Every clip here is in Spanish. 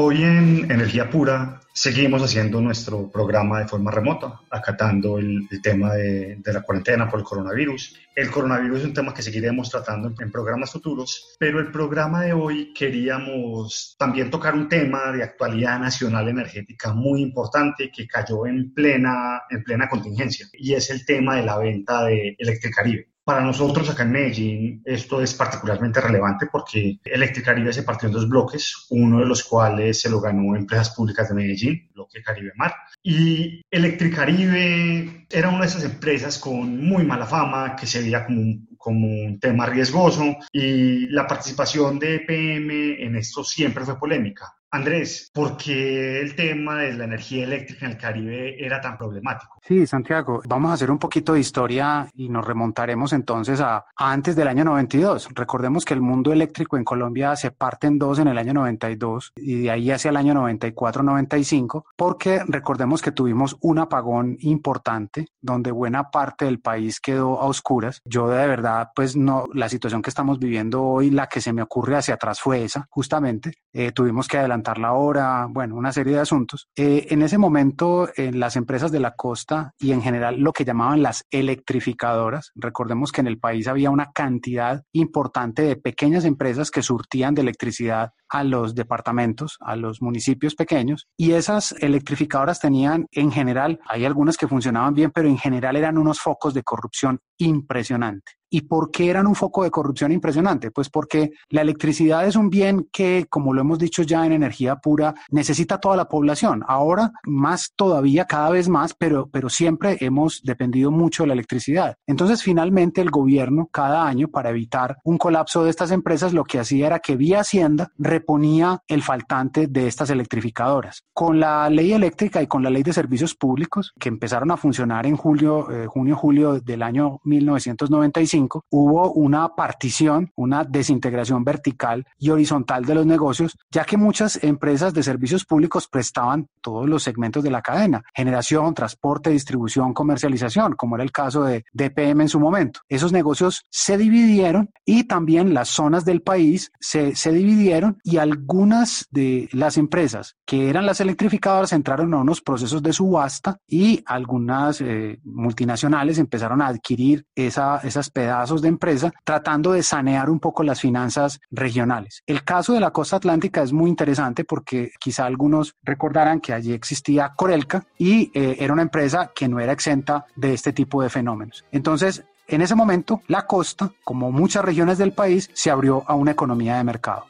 Hoy en Energía Pura seguimos haciendo nuestro programa de forma remota, acatando el, tema de, la cuarentena por el coronavirus. El coronavirus es un tema que seguiremos tratando en, programas futuros, pero el programa de hoy queríamos también tocar un tema de actualidad nacional energética muy importante que cayó en plena, en plena contingencia y es el tema de la venta de Electricaribe. Para nosotros acá en Medellín esto es particularmente relevante porque Electricaribe se partió en dos bloques, uno de los cuales se lo ganó Empresas Públicas de Medellín, bloque Caribe Mar, y Electricaribe era una de esas empresas con muy mala fama que se veía como un, como un tema riesgoso y la participación de EPM en esto siempre fue polémica. Andrés, ¿por qué el tema de la energía eléctrica en el Caribe era tan problemático? Sí, Santiago, vamos a hacer un poquito de historia y nos remontaremos entonces a, antes del año 92. Recordemos que el mundo eléctrico en Colombia se parte en dos en el año 92 y de ahí hacia el año 94-95, porque recordemos que tuvimos un apagón importante donde buena parte del país quedó a oscuras. Yo de verdad, pues no, la situación que estamos viviendo hoy, la que se me ocurre hacia atrás fue esa, justamente. Eh, tuvimos que adelantar la hora, bueno, una serie de asuntos. Eh, en ese momento, en las empresas de la costa y en general lo que llamaban las electrificadoras, recordemos que en el país había una cantidad importante de pequeñas empresas que surtían de electricidad a los departamentos, a los municipios pequeños, y esas electrificadoras tenían en general, hay algunas que funcionaban bien, pero en general eran unos focos de corrupción impresionante. ¿Y por qué eran un foco de corrupción impresionante? Pues porque la electricidad es un bien que, como lo hemos dicho ya en energía pura, necesita toda la población. Ahora más todavía, cada vez más, pero, pero siempre hemos dependido mucho de la electricidad. Entonces, finalmente, el gobierno cada año, para evitar un colapso de estas empresas, lo que hacía era que vía Hacienda reponía el faltante de estas electrificadoras. Con la ley eléctrica y con la ley de servicios públicos, que empezaron a funcionar en julio, eh, junio, julio del año 1995, hubo una partición, una desintegración vertical y horizontal de los negocios, ya que muchas empresas de servicios públicos prestaban todos los segmentos de la cadena, generación, transporte, distribución, comercialización, como era el caso de DPM en su momento. Esos negocios se dividieron y también las zonas del país se, se dividieron y algunas de las empresas que eran las electrificadoras entraron a unos procesos de subasta y algunas eh, multinacionales empezaron a adquirir esa, esas pedazos de empresa tratando de sanear un poco las finanzas regionales. El caso de la costa atlántica es muy interesante porque quizá algunos recordarán que allí existía Corelca y eh, era una empresa que no era exenta de este tipo de fenómenos. Entonces, en ese momento, la costa, como muchas regiones del país, se abrió a una economía de mercado.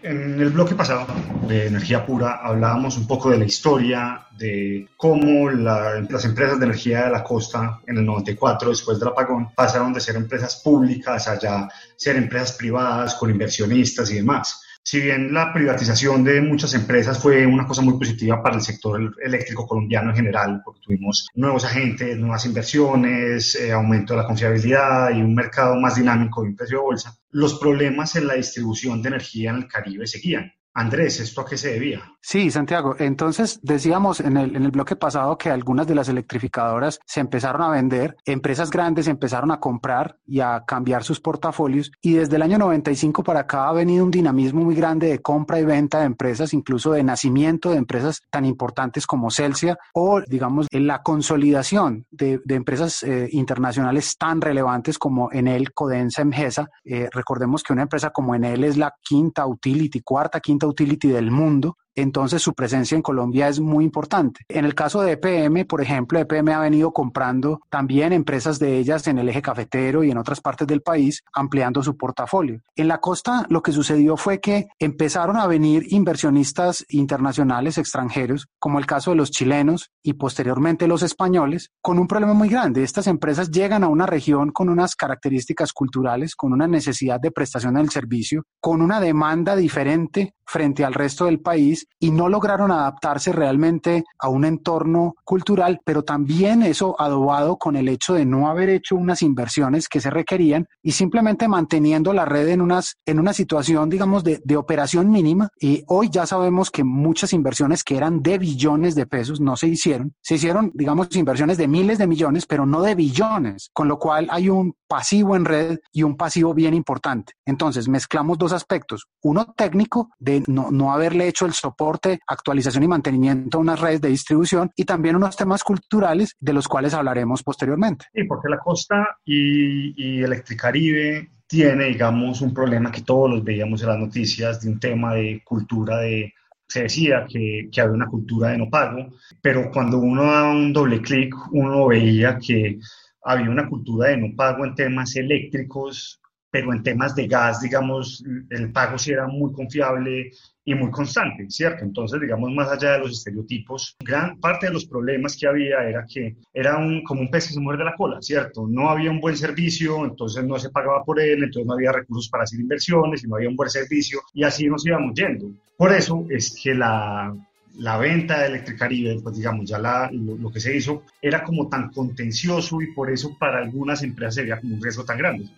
En el bloque pasado de Energía Pura hablábamos un poco de la historia de cómo las empresas de energía de la costa en el 94, después del apagón, pasaron de ser empresas públicas a ya ser empresas privadas con inversionistas y demás si bien la privatización de muchas empresas fue una cosa muy positiva para el sector eléctrico colombiano en general, porque tuvimos nuevos agentes, nuevas inversiones, eh, aumento de la confiabilidad y un mercado más dinámico y un precio de bolsa, los problemas en la distribución de energía en el Caribe seguían. Andrés, ¿esto a qué se debía? Sí, Santiago. Entonces decíamos en el, en el bloque pasado que algunas de las electrificadoras se empezaron a vender, empresas grandes empezaron a comprar y a cambiar sus portafolios y desde el año 95 para acá ha venido un dinamismo muy grande de compra y venta de empresas, incluso de nacimiento de empresas tan importantes como Celsia o digamos en la consolidación de, de empresas eh, internacionales tan relevantes como Enel, Codensa, Emgesa. Eh, recordemos que una empresa como Enel es la quinta utility, cuarta, quinta utility del mundo entonces su presencia en Colombia es muy importante. En el caso de EPM, por ejemplo, EPM ha venido comprando también empresas de ellas en el eje cafetero y en otras partes del país, ampliando su portafolio. En la costa lo que sucedió fue que empezaron a venir inversionistas internacionales extranjeros, como el caso de los chilenos y posteriormente los españoles, con un problema muy grande. Estas empresas llegan a una región con unas características culturales, con una necesidad de prestación del servicio, con una demanda diferente frente al resto del país y no lograron adaptarse realmente a un entorno cultural, pero también eso adobado con el hecho de no haber hecho unas inversiones que se requerían y simplemente manteniendo la red en, unas, en una situación, digamos, de, de operación mínima. Y hoy ya sabemos que muchas inversiones que eran de billones de pesos no se hicieron. Se hicieron, digamos, inversiones de miles de millones, pero no de billones, con lo cual hay un pasivo en red y un pasivo bien importante. Entonces, mezclamos dos aspectos. Uno técnico de no, no haberle hecho el soporte, actualización y mantenimiento a unas redes de distribución y también unos temas culturales de los cuales hablaremos posteriormente. Sí, porque la costa y, Electricaribe tiene, digamos, un problema que todos los veíamos en las noticias de un tema de cultura de se decía que, había una cultura de no pago, pero cuando uno da un doble clic, uno veía que había una cultura de no pago en temas eléctricos, pero en temas de gas, digamos, el pago sí era muy confiable y muy constante, ¿cierto? Entonces, digamos, más allá de los estereotipos, gran parte de los problemas que había era que era un, como un pez que se muerde la cola, ¿cierto? No había un buen servicio, entonces no se pagaba por él, entonces no había recursos para hacer inversiones y no había un buen servicio y así nos íbamos yendo. Por eso es que la, la venta de Electricaribe, pues digamos, ya la, lo, que se hizo era como tan contencioso y por eso para algunas empresas sería como un riesgo tan grande.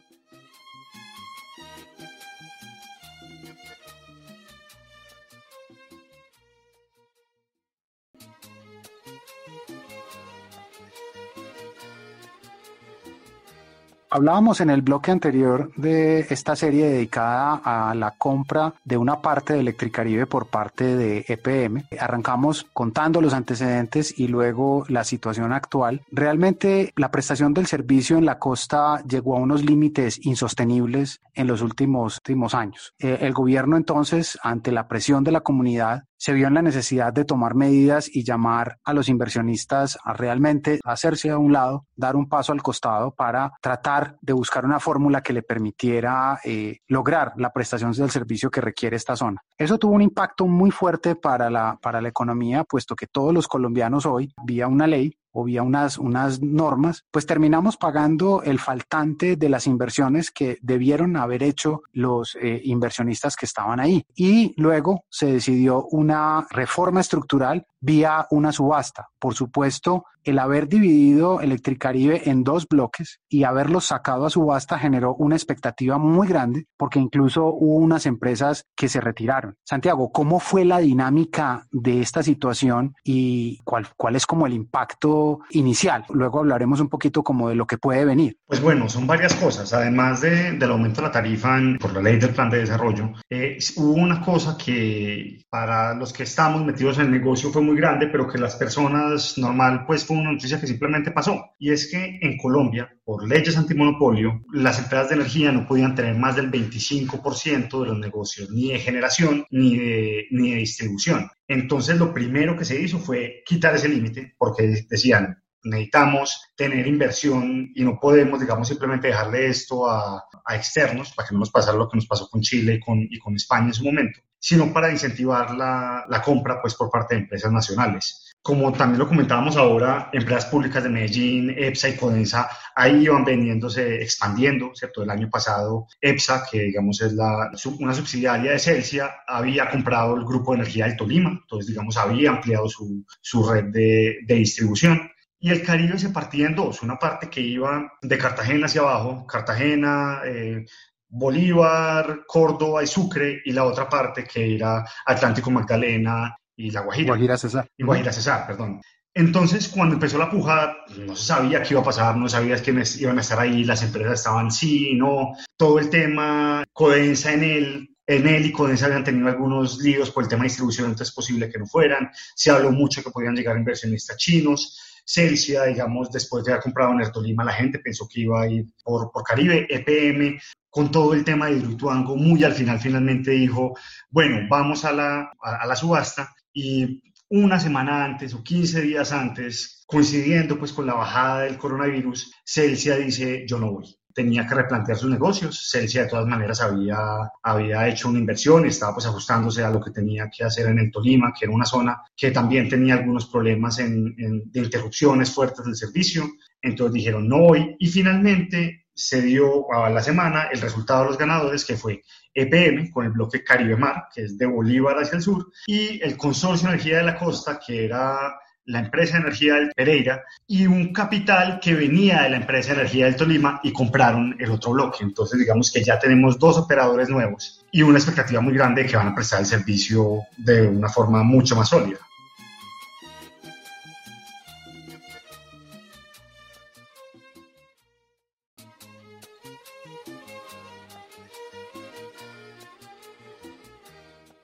Hablábamos en el bloque anterior de esta serie dedicada a la compra de una parte de Electricaribe por parte de EPM. Arrancamos contando los antecedentes y luego la situación actual. Realmente la prestación del servicio en la costa llegó a unos límites insostenibles en los últimos, últimos años. Eh, el gobierno entonces, ante la presión de la comunidad, se vio en la necesidad de tomar medidas y llamar a los inversionistas a realmente hacerse a un lado, dar un paso al costado para tratar de buscar una fórmula que le permitiera eh, lograr la prestación del servicio que requiere esta zona. Eso tuvo un impacto muy fuerte para la, para la economía, puesto que todos los colombianos hoy, vía una ley, o vía unas, unas normas, pues terminamos pagando el faltante de las inversiones que debieron haber hecho los eh, inversionistas que estaban ahí. Y luego se decidió una reforma estructural vía una subasta. Por supuesto, el haber dividido Electricaribe en dos bloques y haberlos sacado a subasta generó una expectativa muy grande porque incluso hubo unas empresas que se retiraron. Santiago, ¿cómo fue la dinámica de esta situación y cuál, cuál es como el impacto inicial? Luego hablaremos un poquito como de lo que puede venir. Pues bueno, son varias cosas. Además de, del aumento de la tarifa por la ley del plan de desarrollo, eh, hubo una cosa que para los que estamos metidos en el negocio fue muy grande, pero que las personas normal pues fue una noticia que simplemente pasó. Y es que en Colombia, por leyes antimonopolio, las empresas de energía no podían tener más del 25% de los negocios, ni de generación ni de, ni de distribución. Entonces, lo primero que se hizo fue quitar ese límite, porque decían, necesitamos tener inversión y no podemos, digamos, simplemente dejarle esto a, a, externos para que no nos pasara lo que nos pasó con Chile y con, y con España en su momento, sino para incentivar la, la compra pues, por parte de empresas nacionales como también lo comentábamos ahora, empresas públicas de Medellín, EPSA y Codensa, ahí iban vendiéndose, expandiendo, ¿cierto? El año pasado, EPSA, que digamos es la, una subsidiaria de Celsia, había comprado el grupo de energía del Tolima, entonces digamos había ampliado su, su red de, de distribución. Y el Caribe se partía en dos, una parte que iba de Cartagena hacia abajo, Cartagena, eh, Bolívar, Córdoba y Sucre, y la otra parte que era Atlántico Magdalena y La Guajira. Guajira Cesar. Y Guajira Cesar, perdón. Entonces, cuando empezó la puja, no se sabía qué iba a pasar, no sabías quiénes iban a estar ahí, las empresas estaban sí, no, todo el tema, Codensa en él, en él y Codensa habían tenido algunos líos por el tema de distribución, entonces es posible que no fueran. Se habló mucho que podían llegar inversionistas chinos. Celsia, digamos, después de haber comprado en Ertolima, la gente pensó que iba a ir por, por Caribe. EPM con todo el tema de Hidroituango, muy al final finalmente dijo, bueno, vamos a la, a, a la subasta y una semana antes o 15 días antes, coincidiendo pues con la bajada del coronavirus, Celsia dice yo no voy tenía que replantear sus negocios. Celsia de todas maneras había, había hecho una inversión estaba pues ajustándose a lo que tenía que hacer en el Tolima, que era una zona que también tenía algunos problemas en, de interrupciones fuertes del servicio. Entonces dijeron no voy y finalmente se dio a la semana el resultado de los ganadores que fue EPM con el bloque Caribe Mar, que es de Bolívar hacia el sur, y el Consorcio Energía de la Costa, que era la empresa de energía del Pereira y un capital que venía de la empresa de energía del Tolima y compraron el otro bloque. Entonces, digamos que ya tenemos dos operadores nuevos y una expectativa muy grande de que van a prestar el servicio de una forma mucho más sólida.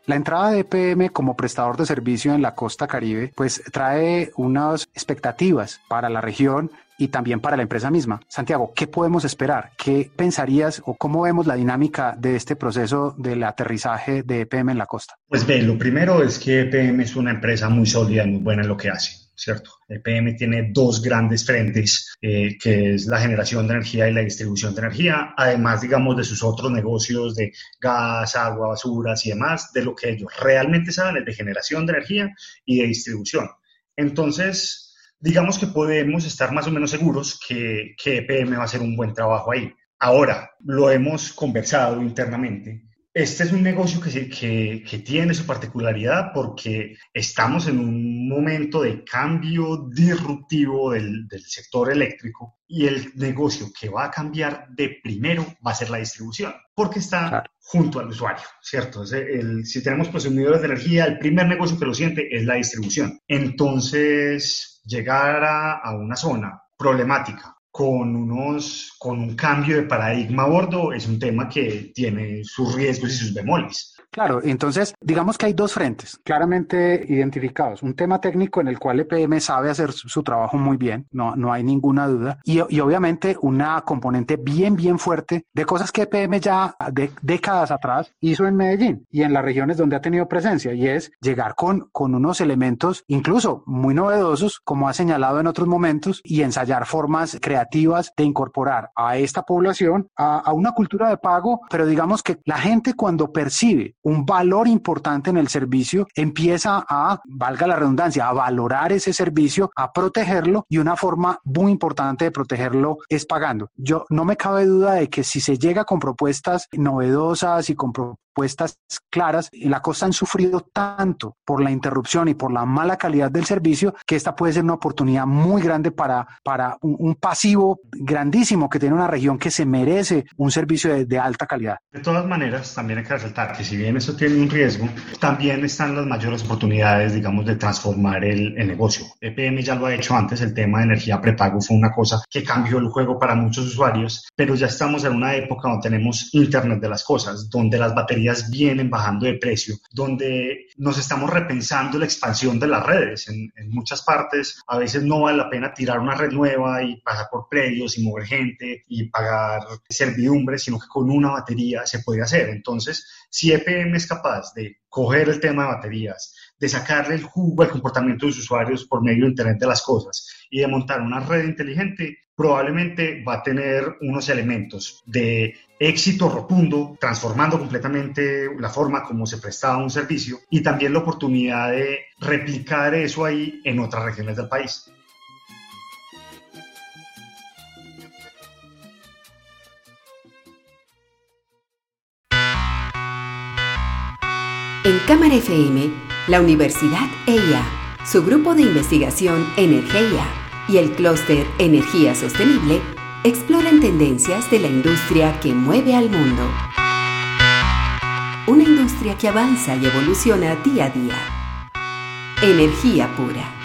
La entrada de EPM como prestador de servicio en la costa caribe, pues trae unas expectativas para la región y también para la empresa misma. Santiago, ¿qué podemos esperar? ¿Qué pensarías o cómo vemos la dinámica de este proceso del aterrizaje de EPM en la costa? Pues ve, lo primero es que EPM es una empresa muy sólida y muy buena en lo que hace. ¿Cierto? EPM tiene dos grandes frentes, eh, que es la generación de energía y la distribución de energía, además, digamos, de sus otros negocios de gas, agua, basuras y demás, de lo que ellos realmente saben es de generación de energía y de distribución. Entonces, digamos que podemos estar más o menos seguros que, que EPM va a hacer un buen trabajo ahí. Ahora, lo hemos conversado internamente este es un negocio que, que, que, tiene su particularidad porque estamos en un momento de cambio disruptivo del, del, sector eléctrico y el negocio que va a cambiar de primero va a ser la distribución, porque está junto al usuario, ¿cierto? El, si tenemos consumidores de energía, el primer negocio que lo siente es la distribución. Entonces, llegar a, a una zona problemática con, unos, con un cambio de paradigma a bordo es un tema que tiene sus riesgos y sus bemoles. Claro, entonces digamos que hay dos frentes claramente identificados. Un tema técnico en el cual EPM sabe hacer su, trabajo muy bien, no, no hay ninguna duda. Y, y, obviamente una componente bien, bien fuerte de cosas que EPM ya de décadas atrás hizo en Medellín y en las regiones donde ha tenido presencia, y es llegar con, con unos elementos incluso muy novedosos, como ha señalado en otros momentos, y ensayar formas creativas de incorporar a esta población a, a una cultura de pago, pero digamos que la gente cuando percibe un valor importante en el servicio, empieza a, valga la redundancia, a valorar ese servicio, a protegerlo y una forma muy importante de protegerlo es pagando. Yo no me cabe duda de que si se llega con propuestas novedosas y con propuestas claras, en la costa han sufrido tanto por la interrupción y por la mala calidad del servicio que esta puede ser una oportunidad muy grande para, para un, pasivo grandísimo que tiene una región que se merece un servicio de, de alta calidad. De todas maneras, también hay que resaltar que si bien eso tiene un riesgo, también están las mayores oportunidades, digamos, de transformar el, el negocio. EPM ya lo ha hecho antes, el tema de energía prepago fue una cosa que cambió el juego para muchos usuarios, pero ya estamos en una época donde tenemos Internet de las cosas, donde las baterías vienen bajando de precio, donde nos estamos repensando la expansión de las redes. En, muchas partes a veces no vale la pena tirar una red nueva y pasar por predios y mover gente y pagar servidumbre, sino que con una batería se puede hacer. Entonces, si EPM es capaz de coger el tema de baterías, de sacarle el jugo al comportamiento de los usuarios por medio de Internet de las cosas y de montar una red inteligente, probablemente va a tener unos elementos de éxito rotundo, transformando completamente la forma como se prestaba un servicio y también la oportunidad de replicar eso ahí en otras regiones del país. En Cámara FM, la Universidad EIA, su grupo de investigación Energía y el clúster Energía Sostenible exploran tendencias de la industria que mueve al mundo. Una industria que avanza y evoluciona día a día. Energía pura.